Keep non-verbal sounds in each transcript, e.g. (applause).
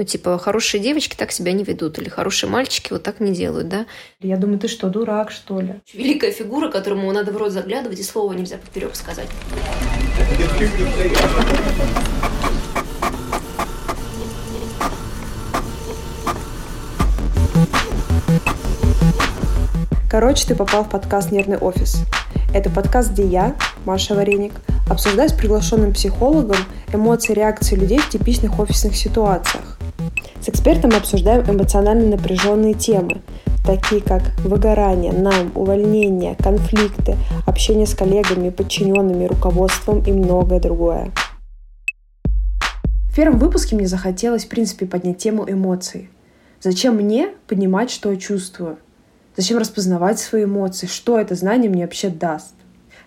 Ну, типа, хорошие девочки так себя не ведут, или хорошие мальчики вот так не делают, да? Я думаю, ты что, дурак, что ли? Великая фигура, которому надо в рот заглядывать, и слова нельзя поперек сказать. Короче, ты попал в подкаст «Нервный офис». Это подкаст, где я, Маша Вареник, обсуждаю с приглашенным психологом эмоции и реакции людей в типичных офисных ситуациях. С экспертом обсуждаем эмоционально напряженные темы, такие как выгорание, найм, увольнение, конфликты, общение с коллегами, подчиненными, руководством и многое другое. В первом выпуске мне захотелось, в принципе, поднять тему эмоций. Зачем мне понимать, что я чувствую – Зачем распознавать свои эмоции? Что это знание мне вообще даст?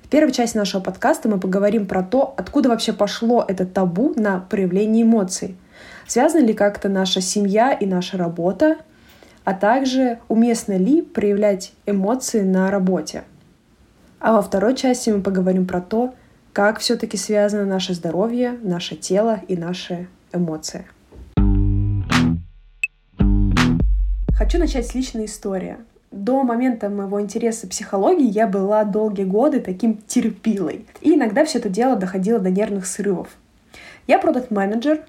В первой части нашего подкаста мы поговорим про то, откуда вообще пошло это табу на проявление эмоций. Связана ли как-то наша семья и наша работа, а также уместно ли проявлять эмоции на работе. А во второй части мы поговорим про то, как все-таки связано наше здоровье, наше тело и наши эмоции. Хочу начать с личной истории до момента моего интереса психологии я была долгие годы таким терпилой. И иногда все это дело доходило до нервных срывов. Я продукт-менеджер,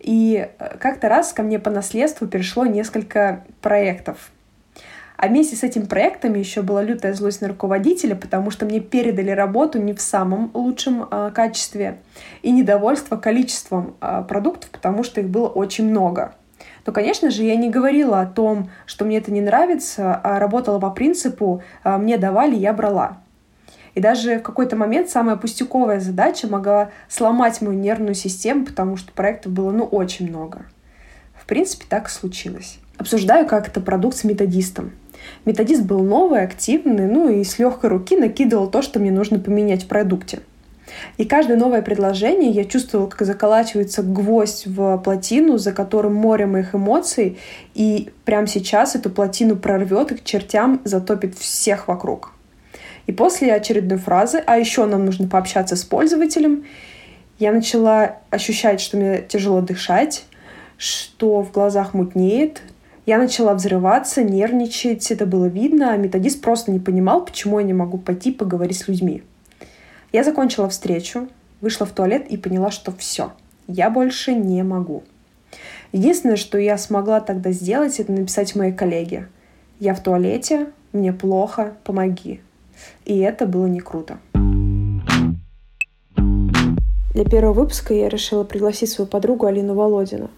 и э, как-то раз ко мне по наследству перешло несколько проектов. А вместе с этим проектами еще была лютая злость на руководителя, потому что мне передали работу не в самом лучшем э, качестве и недовольство количеством э, продуктов, потому что их было очень много то, конечно же, я не говорила о том, что мне это не нравится, а работала по принципу «А, «мне давали, я брала». И даже в какой-то момент самая пустяковая задача могла сломать мою нервную систему, потому что проектов было ну очень много. В принципе, так и случилось. Обсуждаю как это продукт с методистом. Методист был новый, активный, ну и с легкой руки накидывал то, что мне нужно поменять в продукте. И каждое новое предложение я чувствовала, как заколачивается гвоздь в плотину, за которым море моих эмоций, и прямо сейчас эту плотину прорвет и к чертям затопит всех вокруг. И после очередной фразы «А еще нам нужно пообщаться с пользователем», я начала ощущать, что мне тяжело дышать, что в глазах мутнеет, я начала взрываться, нервничать, это было видно, а методист просто не понимал, почему я не могу пойти поговорить с людьми. Я закончила встречу, вышла в туалет и поняла, что все, я больше не могу. Единственное, что я смогла тогда сделать, это написать моей коллеге. Я в туалете, мне плохо, помоги. И это было не круто. Для первого выпуска я решила пригласить свою подругу Алину Володину.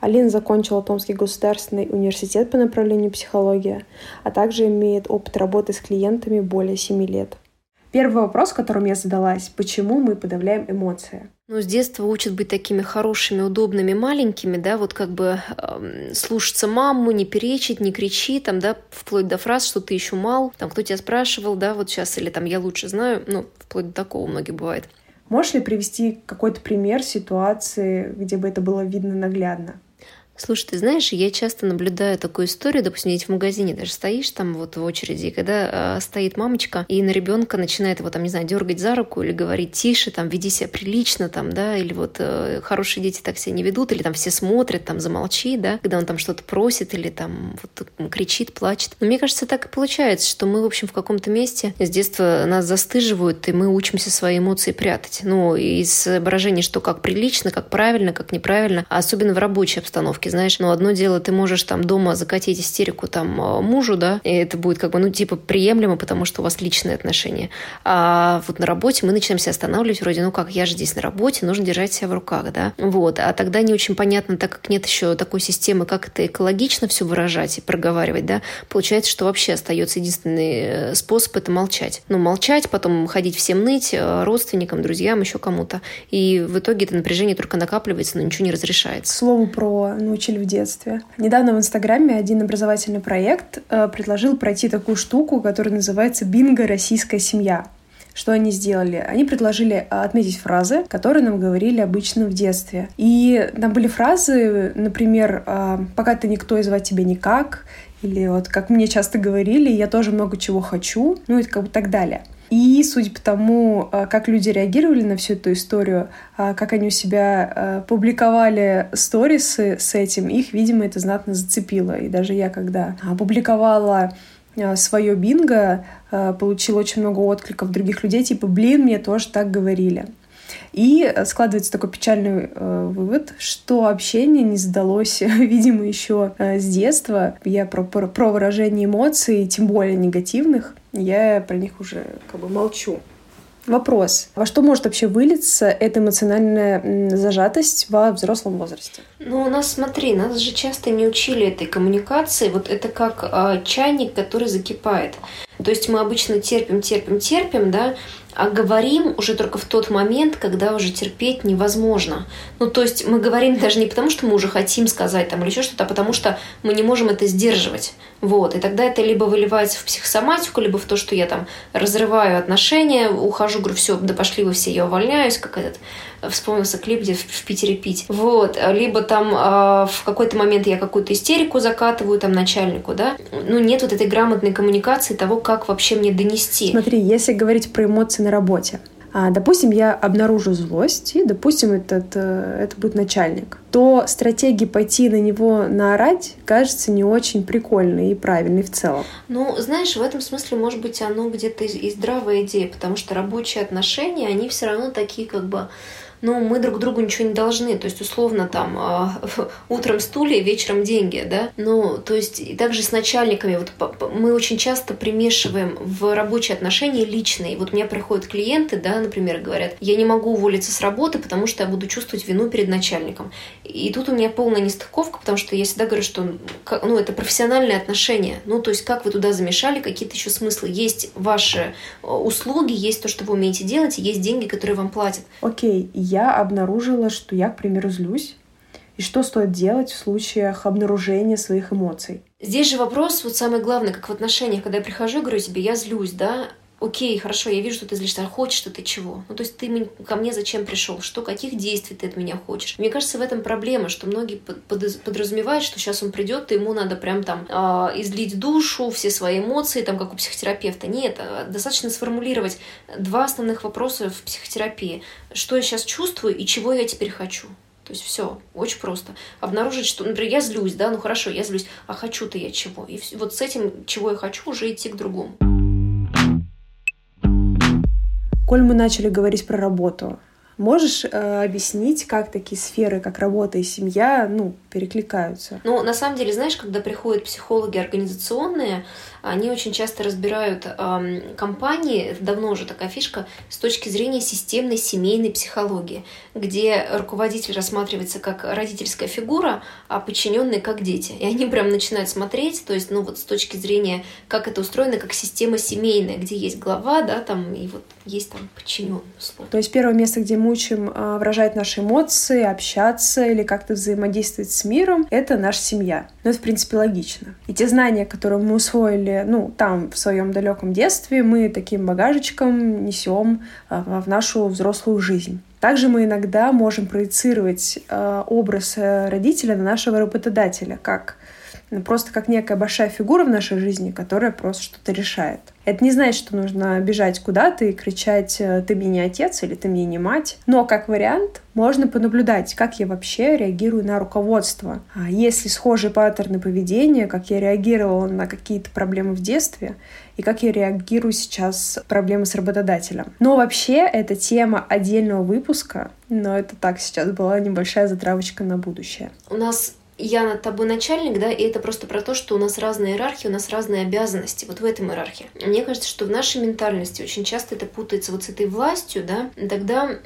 Алина закончила Томский государственный университет по направлению психология, а также имеет опыт работы с клиентами более 7 лет. Первый вопрос, которым я задалась, почему мы подавляем эмоции? Ну, с детства учат быть такими хорошими, удобными, маленькими, да, вот как бы э, слушаться маму, не перечить, не кричи, там, да, вплоть до фраз, что ты еще мал, там, кто тебя спрашивал, да, вот сейчас, или там, я лучше знаю, ну, вплоть до такого многие бывает. Можешь ли привести какой-то пример ситуации, где бы это было видно наглядно? Слушай, ты знаешь, я часто наблюдаю такую историю, допустим, в магазине даже стоишь там вот в очереди, и когда э, стоит мамочка, и на ребенка начинает его там, не знаю, дергать за руку или говорить тише, там, веди себя прилично, там, да, или вот э, хорошие дети так себя не ведут, или там все смотрят, там, замолчи, да, когда он там что-то просит или там вот кричит, плачет. Но мне кажется, так и получается, что мы, в общем, в каком-то месте с детства нас застыживают, и мы учимся свои эмоции прятать. Ну, из выражений, что как прилично, как правильно, как неправильно, а особенно в рабочей обстановке знаешь, ну, одно дело, ты можешь там дома закатить истерику там э, мужу, да, и это будет как бы, ну, типа, приемлемо, потому что у вас личные отношения. А вот на работе мы начинаем себя останавливать вроде, ну как, я же здесь на работе, нужно держать себя в руках, да, вот. А тогда не очень понятно, так как нет еще такой системы, как это экологично все выражать и проговаривать, да, получается, что вообще остается единственный э, способ это молчать. Ну, молчать, потом ходить всем ныть, э, родственникам, друзьям, еще кому-то. И в итоге это напряжение только накапливается, но ничего не разрешается. Слово про ну, учили в детстве. Недавно в Инстаграме один образовательный проект э, предложил пройти такую штуку, которая называется «Бинго. Российская семья». Что они сделали? Они предложили э, отметить фразы, которые нам говорили обычно в детстве. И там были фразы, например, э, «пока ты никто и звать тебя никак», или вот как мне часто говорили, «я тоже много чего хочу», ну и как бы так далее. И судя по тому, а, как люди реагировали на всю эту историю, а, как они у себя а, публиковали сторисы с этим, их, видимо, это знатно зацепило. И даже я, когда опубликовала свое бинго, получила очень много откликов других людей, типа, блин, мне тоже так говорили. И складывается такой печальный э, вывод, что общение не сдалось, (laughs) видимо, еще э, с детства. Я про, про, про выражение эмоций, тем более негативных, я про них уже как бы молчу. Вопрос. Во что может вообще вылиться эта эмоциональная зажатость во взрослом возрасте? Ну, у нас, смотри, нас же часто не учили этой коммуникации. Вот это как э, чайник, который закипает. То есть мы обычно терпим, терпим, терпим, да, а говорим уже только в тот момент, когда уже терпеть невозможно. Ну, то есть мы говорим даже не потому, что мы уже хотим сказать там или еще что-то, а потому что мы не можем это сдерживать. Вот. И тогда это либо выливается в психосоматику, либо в то, что я там разрываю отношения, ухожу, говорю, все, да пошли вы все, я увольняюсь, как этот вспомнился клип, где в, Питере пить. Вот. Либо там э, в какой-то момент я какую-то истерику закатываю там начальнику, да. Ну, нет вот этой грамотной коммуникации того, как вообще мне донести. Смотри, если говорить про эмоции на работе, а, допустим, я обнаружу злость, и, допустим, этот, э, это будет начальник, то стратегия пойти на него наорать кажется не очень прикольной и правильной в целом. Ну, знаешь, в этом смысле, может быть, оно где-то и здравая идея, потому что рабочие отношения, они все равно такие как бы но мы друг другу ничего не должны. То есть, условно, там, э, (laughs) утром стулья, вечером деньги, да? Ну, то есть, и также с начальниками. Вот мы очень часто примешиваем в рабочие отношения личные. Вот мне приходят клиенты, да, например, говорят, я не могу уволиться с работы, потому что я буду чувствовать вину перед начальником. И тут у меня полная нестыковка, потому что я всегда говорю, что ну, это профессиональные отношения. Ну, то есть, как вы туда замешали, какие-то еще смыслы. Есть ваши э, услуги, есть то, что вы умеете делать, и есть деньги, которые вам платят. Окей, okay я обнаружила, что я, к примеру, злюсь, и что стоит делать в случаях обнаружения своих эмоций. Здесь же вопрос, вот самый главный, как в отношениях, когда я прихожу и говорю тебе, я злюсь, да, окей, хорошо, я вижу, что ты злишься, а хочешь ты чего? Ну, то есть ты ко мне зачем пришел? Что, каких действий ты от меня хочешь? Мне кажется, в этом проблема, что многие подразумевают, что сейчас он придет, и ему надо прям там э, излить душу, все свои эмоции, там, как у психотерапевта. Нет, а, достаточно сформулировать два основных вопроса в психотерапии. Что я сейчас чувствую и чего я теперь хочу? То есть все, очень просто. Обнаружить, что, например, я злюсь, да, ну хорошо, я злюсь, а хочу-то я чего? И вот с этим, чего я хочу, уже идти к другому. Коль мы начали говорить про работу, можешь э, объяснить, как такие сферы, как работа и семья, ну, перекликаются? Ну, на самом деле, знаешь, когда приходят психологи организационные, они очень часто разбирают э, компании, давно уже такая фишка, с точки зрения системной семейной психологии, где руководитель рассматривается как родительская фигура, а подчиненные как дети. И они прям начинают смотреть, то есть, ну вот с точки зрения, как это устроено, как система семейная, где есть глава, да, там, и вот есть там подчиненный. То есть первое место, где мы учим э, выражать наши эмоции, общаться или как-то взаимодействовать с миром, это наша семья. Ну, это, в принципе, логично. И те знания, которые мы усвоили или, ну, там, в своем далеком детстве, мы таким багажечком несем а, в нашу взрослую жизнь. Также мы иногда можем проецировать а, образ э, родителя на нашего работодателя, как ну, просто как некая большая фигура в нашей жизни, которая просто что-то решает. Это не значит, что нужно бежать куда-то и кричать э, «ты мне не отец» или «ты мне не мать». Но как вариант можно понаблюдать, как я вообще реагирую на руководство. А если схожие паттерны поведения, как я реагировала на какие-то проблемы в детстве, и как я реагирую сейчас проблемы с работодателем. Но вообще это тема отдельного выпуска, но это так сейчас была небольшая затравочка на будущее. У нас я над тобой начальник, да, и это просто про то, что у нас разные иерархии, у нас разные обязанности вот в этом иерархии. Мне кажется, что в нашей ментальности очень часто это путается вот с этой властью, да, тогда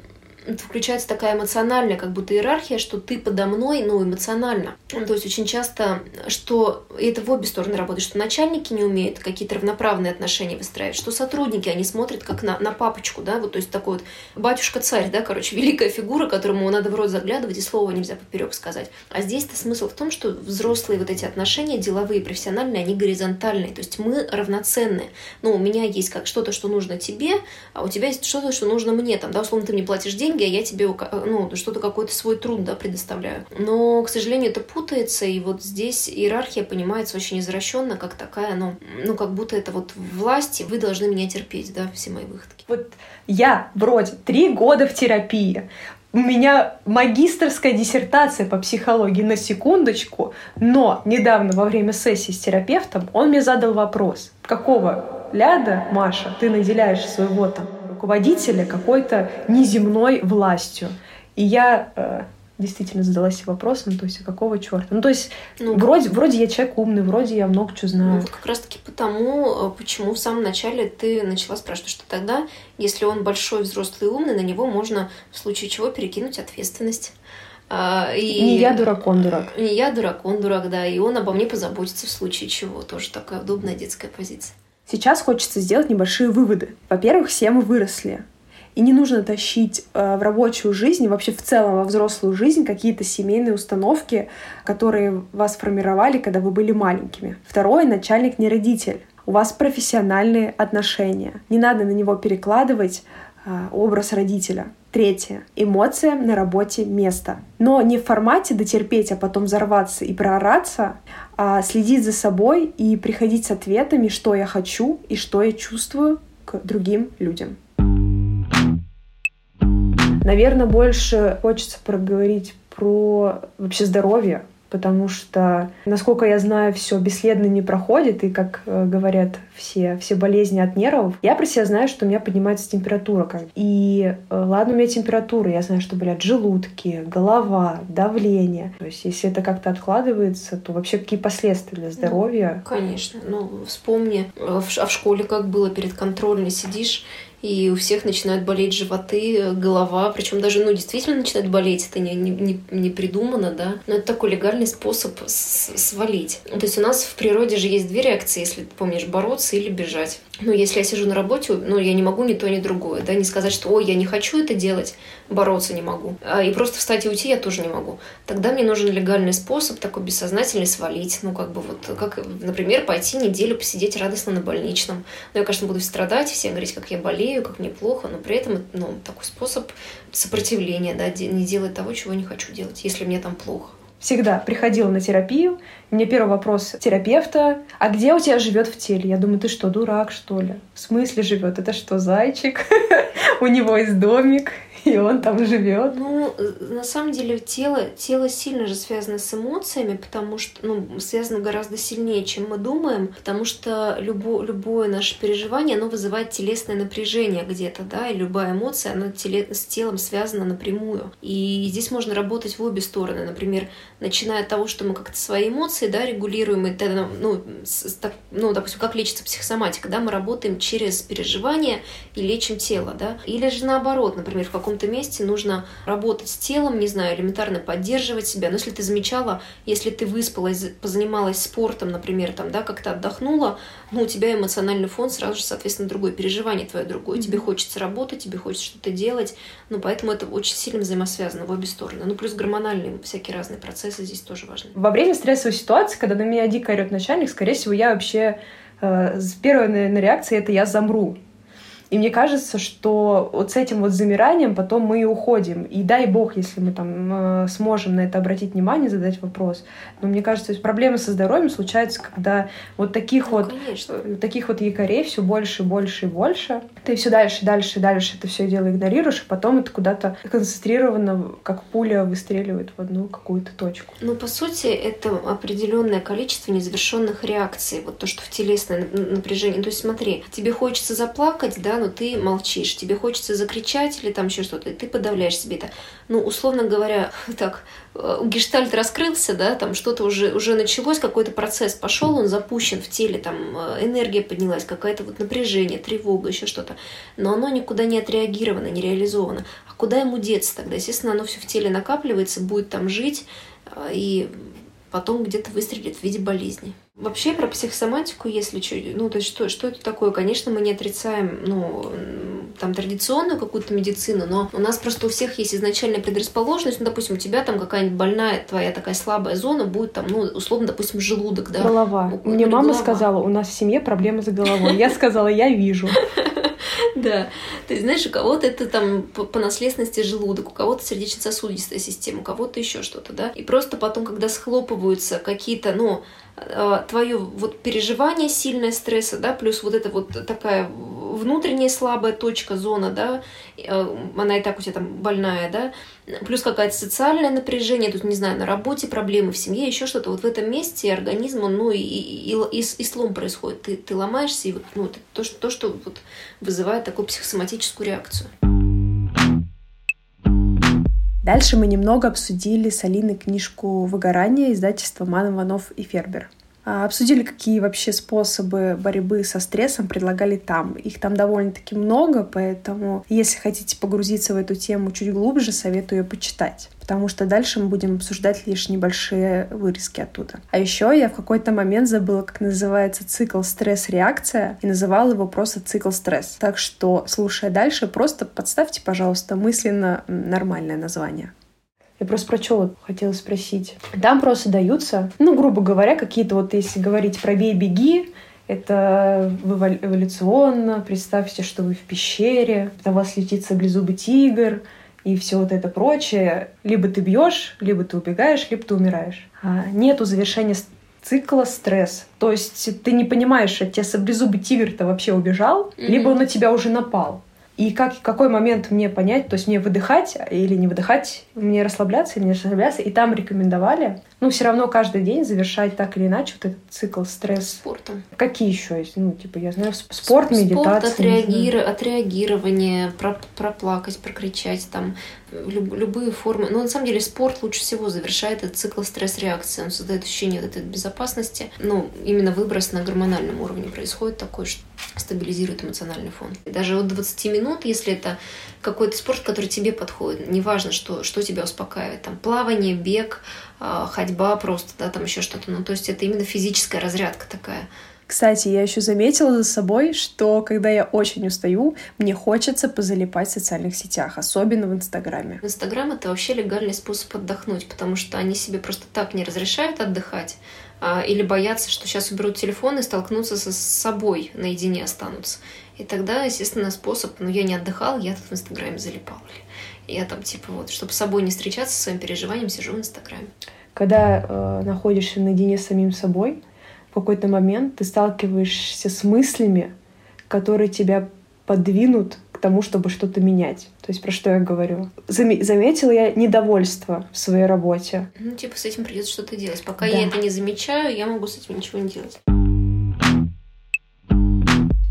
включается такая эмоциональная как будто иерархия, что ты подо мной, ну, эмоционально. То есть очень часто, что и это в обе стороны работает, что начальники не умеют какие-то равноправные отношения выстраивать, что сотрудники, они смотрят как на, на папочку, да, вот, то есть такой вот батюшка-царь, да, короче, (laughs) великая фигура, которому надо в рот заглядывать и слова нельзя поперек сказать. А здесь-то смысл в том, что взрослые вот эти отношения, деловые, профессиональные, они горизонтальные, то есть мы равноценны. Ну, у меня есть как что-то, что нужно тебе, а у тебя есть что-то, что нужно мне, там, да, условно, ты мне платишь деньги, деньги, а я тебе ну, что-то какой-то свой труд да, предоставляю. Но, к сожалению, это путается, и вот здесь иерархия понимается очень извращенно, как такая, ну, ну как будто это вот власть, и вы должны меня терпеть, да, все мои выходки. Вот я вроде три года в терапии, у меня магистрская диссертация по психологии на секундочку, но недавно во время сессии с терапевтом он мне задал вопрос, какого ляда, Маша, ты наделяешь своего там руководителя какой-то неземной властью. И я э, действительно задалась вопросом, то есть, а какого черта? Ну, то есть, ну, вроде, вроде я человек умный, вроде я много чего знаю. Ну, вот как раз-таки потому, э, почему в самом начале ты начала спрашивать, что тогда, если он большой, взрослый и умный, на него можно в случае чего перекинуть ответственность. А, и... Не я дурак, он дурак. Не я дурак, он дурак, да. И он обо мне позаботится в случае чего. Тоже такая удобная детская позиция. Сейчас хочется сделать небольшие выводы. Во-первых, все мы выросли. И не нужно тащить э, в рабочую жизнь, вообще в целом во взрослую жизнь какие-то семейные установки, которые вас формировали, когда вы были маленькими. Второе, начальник не родитель. У вас профессиональные отношения. Не надо на него перекладывать образ родителя. Третье. Эмоция на работе место. Но не в формате дотерпеть, а потом взорваться и проораться, а следить за собой и приходить с ответами, что я хочу и что я чувствую к другим людям. Наверное, больше хочется проговорить про вообще здоровье, потому что, насколько я знаю, все бесследно не проходит, и, как э, говорят все, все болезни от нервов, я про себя знаю, что у меня поднимается температура. И э, ладно, у меня температура, я знаю, что болят желудки, голова, давление. То есть, если это как-то откладывается, то вообще какие последствия для здоровья? Ну, конечно. Ну, вспомни, а в школе как было перед контрольной сидишь, и у всех начинают болеть животы, голова, причем даже, ну, действительно начинает болеть, это не, не, не придумано, да, но это такой легальный способ свалить. То есть у нас в природе же есть две реакции, если ты помнишь, бороться или бежать. Ну, если я сижу на работе, ну, я не могу ни то, ни другое, да, не сказать, что, ой, я не хочу это делать, бороться не могу, а, и просто встать и уйти я тоже не могу. Тогда мне нужен легальный способ, такой бессознательный, свалить, ну, как бы вот, как, например, пойти неделю посидеть радостно на больничном. Ну, я, конечно, буду страдать, все говорить, как я болею, как мне плохо, но при этом, ну, такой способ сопротивления, да, не делать того, чего не хочу делать, если мне там плохо всегда приходила на терапию. Мне первый вопрос терапевта, а где у тебя живет в теле? Я думаю, ты что, дурак, что ли? В смысле живет? Это что, зайчик? (laughs) У него есть домик. (laughs) и он там живет. Ну, на самом деле тело, тело сильно же связано с эмоциями, потому что, ну, связано гораздо сильнее, чем мы думаем, потому что любо, любое наше переживание, оно вызывает телесное напряжение где-то, да, и любая эмоция, она теле, с телом связана напрямую. И здесь можно работать в обе стороны. Например, начиная от того, что мы как-то свои эмоции, да, регулируем, и ну, с, так, ну, допустим, как лечится психосоматика, да, мы работаем через переживание и лечим тело, да, или же наоборот, например, в каком каком-то месте нужно работать с телом, не знаю, элементарно поддерживать себя. Но если ты замечала, если ты выспалась, позанималась спортом, например, там, да, как-то отдохнула, ну, у тебя эмоциональный фон сразу же, соответственно, другое, переживание твое другое. Mm-hmm. Тебе хочется работать, тебе хочется что-то делать. Ну, поэтому это очень сильно взаимосвязано в обе стороны. Ну, плюс гормональные всякие разные процессы здесь тоже важны. Во время стрессовой ситуации, когда на меня дико орет начальник, скорее всего, я вообще э, первая, наверное, реакция — это я замру. И мне кажется, что вот с этим вот замиранием потом мы и уходим. И дай бог, если мы там э, сможем на это обратить внимание, задать вопрос. Но мне кажется, проблемы со здоровьем случаются, когда вот таких ну, вот конечно. Э, таких вот якорей все больше и больше и больше. Ты все дальше и дальше и дальше это все дело игнорируешь, и потом это куда-то концентрированно, как пуля выстреливает в одну какую-то точку. Ну, по сути, это определенное количество незавершенных реакций. Вот то, что в телесное напряжение. То есть смотри, тебе хочется заплакать, да, но ты молчишь, тебе хочется закричать или там еще что-то, и ты подавляешь себе это. Ну, условно говоря, (laughs) так, э, гештальт раскрылся, да, там что-то уже, уже началось, какой-то процесс пошел, он запущен в теле, там э, энергия поднялась, какое-то вот напряжение, тревога, еще что-то. Но оно никуда не отреагировано, не реализовано. А куда ему деться тогда? Естественно, оно все в теле накапливается, будет там жить, э, и потом где-то выстрелит в виде болезни. Вообще про психосоматику, если что, ну, то есть что, что это такое? Конечно, мы не отрицаем, ну, там, традиционную какую-то медицину, но у нас просто у всех есть изначальная предрасположенность, ну, допустим, у тебя там какая-нибудь больная, твоя такая слабая зона будет там, ну, условно, допустим, желудок, да? Голова. Ну, Мне мама голова. сказала, у нас в семье проблемы с головой. Я сказала, я вижу. (laughs) Да. То есть, знаешь, у кого-то это там по наследственности желудок, у кого-то сердечно-сосудистая система, у кого-то еще что-то, да. И просто потом, когда схлопываются какие-то, ну, э, твое вот переживание сильное стресса, да, плюс вот эта вот такая внутренняя слабая точка, зона, да, э, она и так у тебя там больная, да, плюс какое-то социальное напряжение, тут, не знаю, на работе проблемы, в семье, еще что-то. Вот в этом месте организм, ну, и, и, и, и слом происходит. Ты, ты ломаешься, и вот, ну, то, что, то, что вот вызывает такую психосоматическую реакцию. Дальше мы немного обсудили с Алиной книжку «Выгорание» издательства «Ман Иванов и Фербер». А, обсудили, какие вообще способы борьбы со стрессом предлагали там. Их там довольно-таки много, поэтому если хотите погрузиться в эту тему чуть глубже, советую ее почитать потому что дальше мы будем обсуждать лишь небольшие вырезки оттуда. А еще я в какой-то момент забыла, как называется цикл стресс-реакция, и называла его просто цикл стресс. Так что, слушая дальше, просто подставьте, пожалуйста, мысленно нормальное название. Я просто про что вот хотела спросить. Там просто даются, ну, грубо говоря, какие-то вот, если говорить про «бей, беги», это эволюционно. Представьте, что вы в пещере, на вас летит саблезубый тигр, и все вот это прочее. Либо ты бьешь, либо ты убегаешь, либо ты умираешь. А нету завершения цикла стресс. То есть ты не понимаешь, от тебя саблезубый тигр-то вообще убежал, mm-hmm. либо он на тебя уже напал. И как, какой момент мне понять, то есть мне выдыхать или не выдыхать, мне расслабляться или не расслабляться. И там рекомендовали, ну, все равно каждый день завершать так или иначе вот этот цикл стресс. Спортом. Какие еще есть? Ну, типа, я знаю, спорт, медитация. Спорт, отреагир... отреагирование, про... проплакать, прокричать, там, люб... любые формы. Но на самом деле спорт лучше всего завершает этот цикл стресс-реакции. Он создает ощущение вот этой безопасности. Ну, именно выброс на гормональном уровне происходит такой, что стабилизирует эмоциональный фон. Даже от 20 минут, если это какой-то спорт, который тебе подходит, неважно, что, что тебя успокаивает, там плавание, бег, а, ходьба просто, да, там еще что-то, ну то есть это именно физическая разрядка такая. Кстати, я еще заметила за собой, что когда я очень устаю, мне хочется позалипать в социальных сетях, особенно в Инстаграме. Инстаграм — это вообще легальный способ отдохнуть, потому что они себе просто так не разрешают отдыхать, а, или боятся, что сейчас уберут телефон и столкнутся со, с собой, наедине останутся. И тогда, естественно, способ, ну, я не отдыхал, я тут в Инстаграме залипал. Я там, типа, вот, чтобы с собой не встречаться, со своим переживанием, сижу в Инстаграме. Когда э, находишься наедине с самим собой, в какой-то момент ты сталкиваешься с мыслями, которые тебя подвинут к тому, чтобы что-то менять. То есть про что я говорю? Зам- заметила я недовольство в своей работе. Ну, типа, с этим придется что-то делать. Пока да. я это не замечаю, я могу с этим ничего не делать.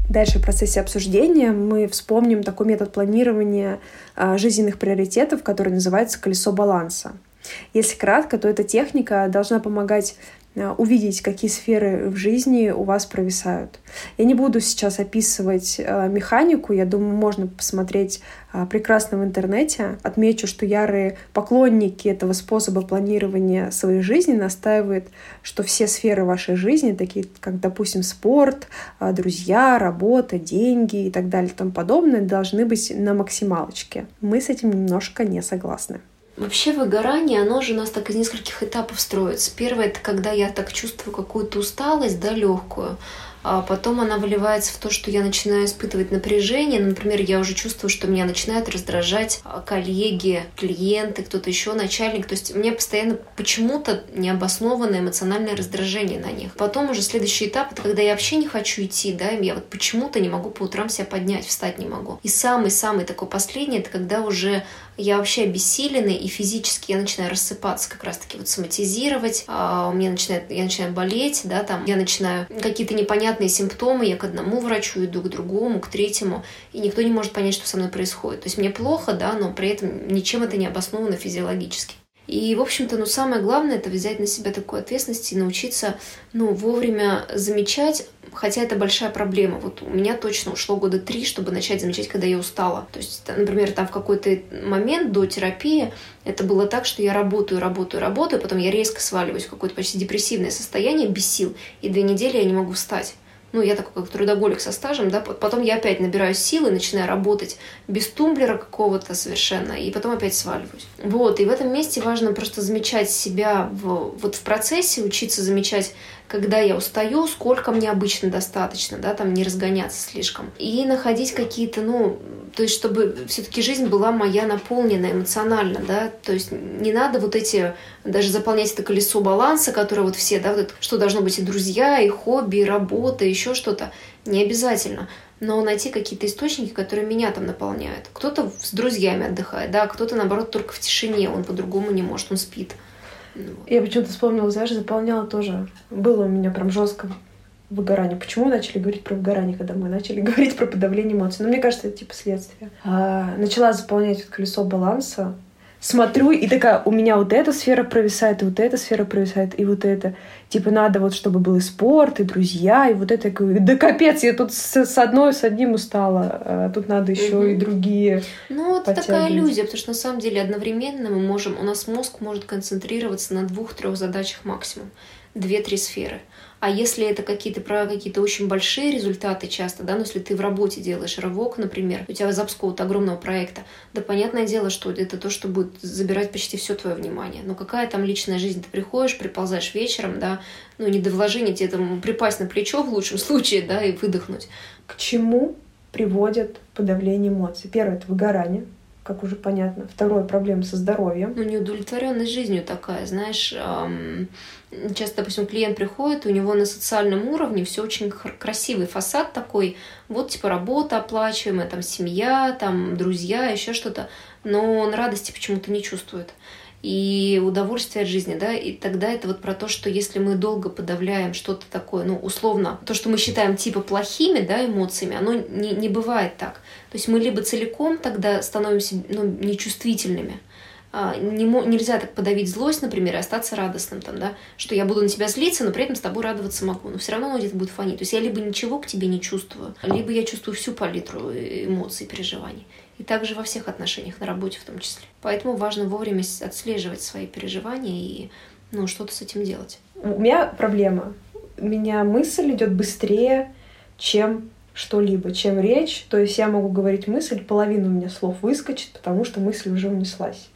Дальше в процессе обсуждения мы вспомним такой метод планирования а, жизненных приоритетов, который называется колесо баланса. Если кратко, то эта техника должна помогать увидеть, какие сферы в жизни у вас провисают. Я не буду сейчас описывать э, механику, я думаю, можно посмотреть э, прекрасно в интернете. Отмечу, что ярые поклонники этого способа планирования своей жизни настаивают, что все сферы вашей жизни, такие как, допустим, спорт, друзья, работа, деньги и так далее и тому подобное, должны быть на максималочке. Мы с этим немножко не согласны. Вообще выгорание, оно же у нас так из нескольких этапов строится. Первое, это когда я так чувствую какую-то усталость, да, легкую а потом она выливается в то, что я начинаю испытывать напряжение. Например, я уже чувствую, что меня начинают раздражать а, коллеги, клиенты, кто-то еще, начальник. То есть у меня постоянно почему-то необоснованное эмоциональное раздражение на них. Потом уже следующий этап, это когда я вообще не хочу идти, да, я вот почему-то не могу по утрам себя поднять, встать не могу. И самый-самый такой последний, это когда уже я вообще обессиленный, и физически я начинаю рассыпаться, как раз-таки вот соматизировать, а у меня начинает, я начинаю болеть, да, там, я начинаю какие-то непонятные симптомы, я к одному врачу иду, к другому, к третьему, и никто не может понять, что со мной происходит. То есть мне плохо, да, но при этом ничем это не обосновано физиологически. И, в общем-то, ну, самое главное — это взять на себя такую ответственность и научиться, ну, вовремя замечать, хотя это большая проблема. Вот у меня точно ушло года три, чтобы начать замечать, когда я устала. То есть, например, там в какой-то момент до терапии это было так, что я работаю, работаю, работаю, потом я резко сваливаюсь в какое-то почти депрессивное состояние, без сил, и две недели я не могу встать ну, я такой как трудоголик со стажем, да, потом я опять набираю силы, начинаю работать без тумблера какого-то совершенно, и потом опять сваливаюсь. Вот, и в этом месте важно просто замечать себя в, вот в процессе, учиться замечать когда я устаю, сколько мне обычно достаточно, да, там не разгоняться слишком. И находить какие-то, ну, то есть чтобы все-таки жизнь была моя наполнена эмоционально, да, то есть не надо вот эти, даже заполнять это колесо баланса, которое вот все, да, вот это, что должно быть и друзья, и хобби, и работа, еще что-то, не обязательно но найти какие-то источники, которые меня там наполняют. Кто-то с друзьями отдыхает, да, кто-то, наоборот, только в тишине, он по-другому не может, он спит. Я почему-то вспомнила, знаешь, заполняла тоже. Было у меня прям жестко выгорание. Почему начали говорить про выгорание, когда мы начали (laughs) говорить про подавление эмоций? Ну, мне кажется, это типа следствие. А, начала заполнять вот колесо баланса, смотрю, и такая, у меня вот эта сфера провисает, и вот эта сфера провисает, и вот это. Типа надо вот, чтобы был и спорт, и друзья, и вот это. Да капец, я тут с, с одной, с одним устала. А тут надо еще угу. и другие Ну, это такая иллюзия, потому что на самом деле одновременно мы можем, у нас мозг может концентрироваться на двух-трех задачах максимум. Две-три сферы. А если это какие-то про какие-то очень большие результаты часто, да, ну если ты в работе делаешь рывок, например, у тебя запуск какого-то огромного проекта, да, понятное дело, что это то, что будет забирать почти все твое внимание. Но какая там личная жизнь? Ты приходишь, приползаешь вечером, да, ну не до вложения тебе там припасть на плечо в лучшем (laughs) случае, да, и выдохнуть. К чему приводит подавление эмоций? Первое — это выгорание, как уже понятно. Второе — проблема со здоровьем. Ну, неудовлетворенность жизнью такая, знаешь, эм, часто, допустим, клиент приходит, у него на социальном уровне все очень красивый фасад такой, вот типа работа оплачиваемая, там семья, там друзья, еще что-то, но он радости почему-то не чувствует и удовольствие от жизни, да, и тогда это вот про то, что если мы долго подавляем что-то такое, ну, условно, то, что мы считаем типа плохими, да, эмоциями, оно не, не бывает так. То есть мы либо целиком тогда становимся, ну, нечувствительными, а, не, нельзя так подавить злость, например, и остаться радостным, там, да, что я буду на тебя злиться, но при этом с тобой радоваться могу, но все равно где-то будет фонить. То есть я либо ничего к тебе не чувствую, либо я чувствую всю палитру эмоций, переживаний. И также во всех отношениях, на работе в том числе. Поэтому важно вовремя отслеживать свои переживания и ну, что-то с этим делать. У меня проблема. У меня мысль идет быстрее, чем что-либо, чем речь. То есть я могу говорить мысль, половину у меня слов выскочит, потому что мысль уже унеслась.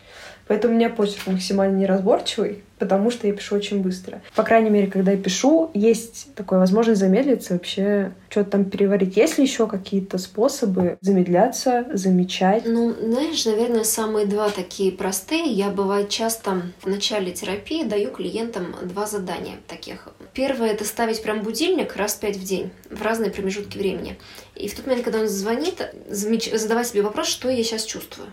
Поэтому у меня почерк максимально неразборчивый, потому что я пишу очень быстро. По крайней мере, когда я пишу, есть такая возможность замедлиться, вообще что-то там переварить. Есть ли еще какие-то способы замедляться, замечать? Ну, знаешь, наверное, самые два такие простые. Я, бывает, часто в начале терапии даю клиентам два задания таких. Первое — это ставить прям будильник раз пять в день в разные промежутки времени. И в тот момент, когда он звонит, задавать себе вопрос, что я сейчас чувствую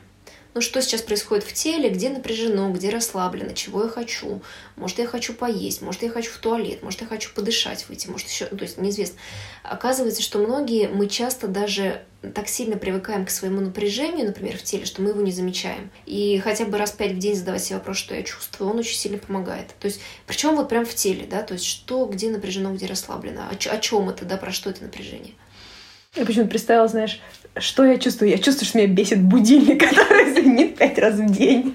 ну, что сейчас происходит в теле, где напряжено, где расслаблено, чего я хочу. Может, я хочу поесть, может, я хочу в туалет, может, я хочу подышать, выйти, может, еще, ну, то есть неизвестно. Оказывается, что многие, мы часто даже так сильно привыкаем к своему напряжению, например, в теле, что мы его не замечаем. И хотя бы раз пять в день задавать себе вопрос, что я чувствую, он очень сильно помогает. То есть, причем вот прям в теле, да, то есть что, где напряжено, где расслаблено, о, о чем это, да, про что это напряжение. Я почему-то представила, знаешь, что я чувствую? Я чувствую, что меня бесит будильник, (laughs) который звенит пять раз в день.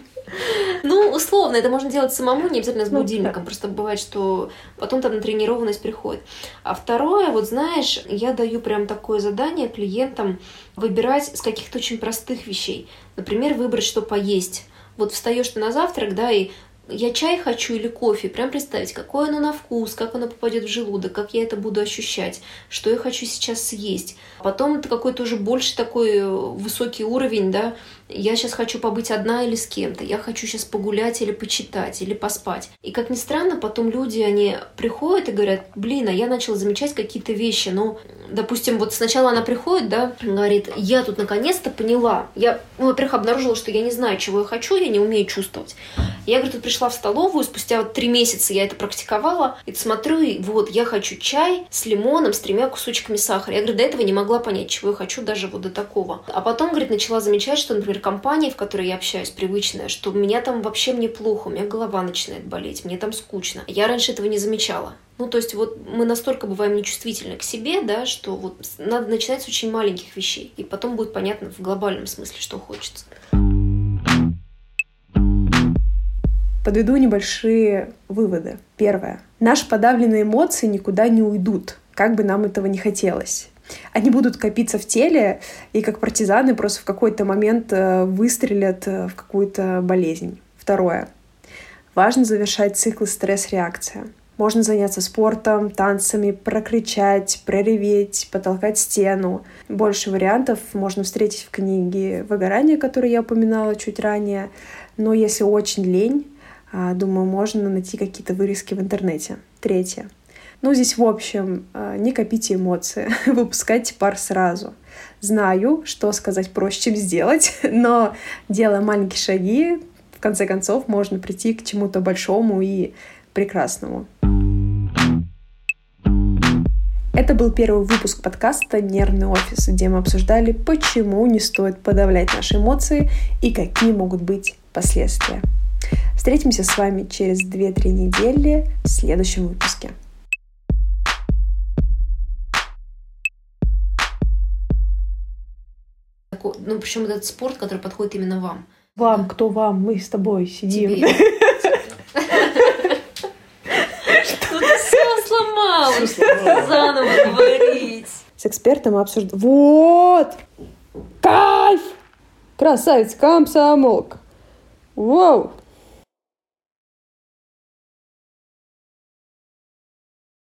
Ну, условно, это можно делать самому, не обязательно с ну, будильником. Просто бывает, что потом там натренированность приходит. А второе, вот знаешь, я даю прям такое задание клиентам выбирать с каких-то очень простых вещей. Например, выбрать, что поесть. Вот встаешь ты на завтрак, да, и я чай хочу или кофе, прям представить, какое оно на вкус, как оно попадет в желудок, как я это буду ощущать, что я хочу сейчас съесть. Потом это какой-то уже больше такой э, высокий уровень, да, я сейчас хочу побыть одна или с кем-то, я хочу сейчас погулять или почитать, или поспать. И как ни странно, потом люди, они приходят и говорят, блин, а я начала замечать какие-то вещи, ну, допустим, вот сначала она приходит, да, говорит, я тут наконец-то поняла, я, ну, во-первых, обнаружила, что я не знаю, чего я хочу, я не умею чувствовать. Я, говорю, тут пришла в столовую, спустя вот три месяца я это практиковала, и смотрю, и вот, я хочу чай с лимоном, с тремя кусочками сахара. Я, говорю, до этого не могла понять, чего я хочу, даже вот до такого. А потом, говорит, начала замечать, что, например, компания, в которой я общаюсь, привычная, что у меня там вообще мне плохо, у меня голова начинает болеть, мне там скучно. Я раньше этого не замечала. Ну, то есть вот мы настолько бываем нечувствительны к себе, да, что вот надо начинать с очень маленьких вещей, и потом будет понятно в глобальном смысле, что хочется. Подведу небольшие выводы. Первое. Наши подавленные эмоции никуда не уйдут, как бы нам этого не хотелось они будут копиться в теле, и как партизаны просто в какой-то момент э, выстрелят э, в какую-то болезнь. Второе. Важно завершать цикл стресс-реакция. Можно заняться спортом, танцами, прокричать, прореветь, потолкать стену. Больше вариантов можно встретить в книге «Выгорание», которую я упоминала чуть ранее. Но если очень лень, думаю, можно найти какие-то вырезки в интернете. Третье. Ну, здесь, в общем, а, не копите эмоции, (laughs) выпускайте пар сразу. Знаю, что сказать проще, чем сделать, (laughs) но делая маленькие шаги, в конце концов, можно прийти к чему-то большому и прекрасному. Это был первый выпуск подкаста «Нервный офис», где мы обсуждали, почему не стоит подавлять наши эмоции и какие могут быть последствия. Встретимся с вами через 2-3 недели в следующем выпуске. Ну, причем этот спорт, который подходит именно вам. Вам, кто вам? Мы с тобой сидим. Тебе. сломалось. Заново говорить. С экспертом обсуждаем. Вот! Кайф! Красавец, комсомолка. Воу!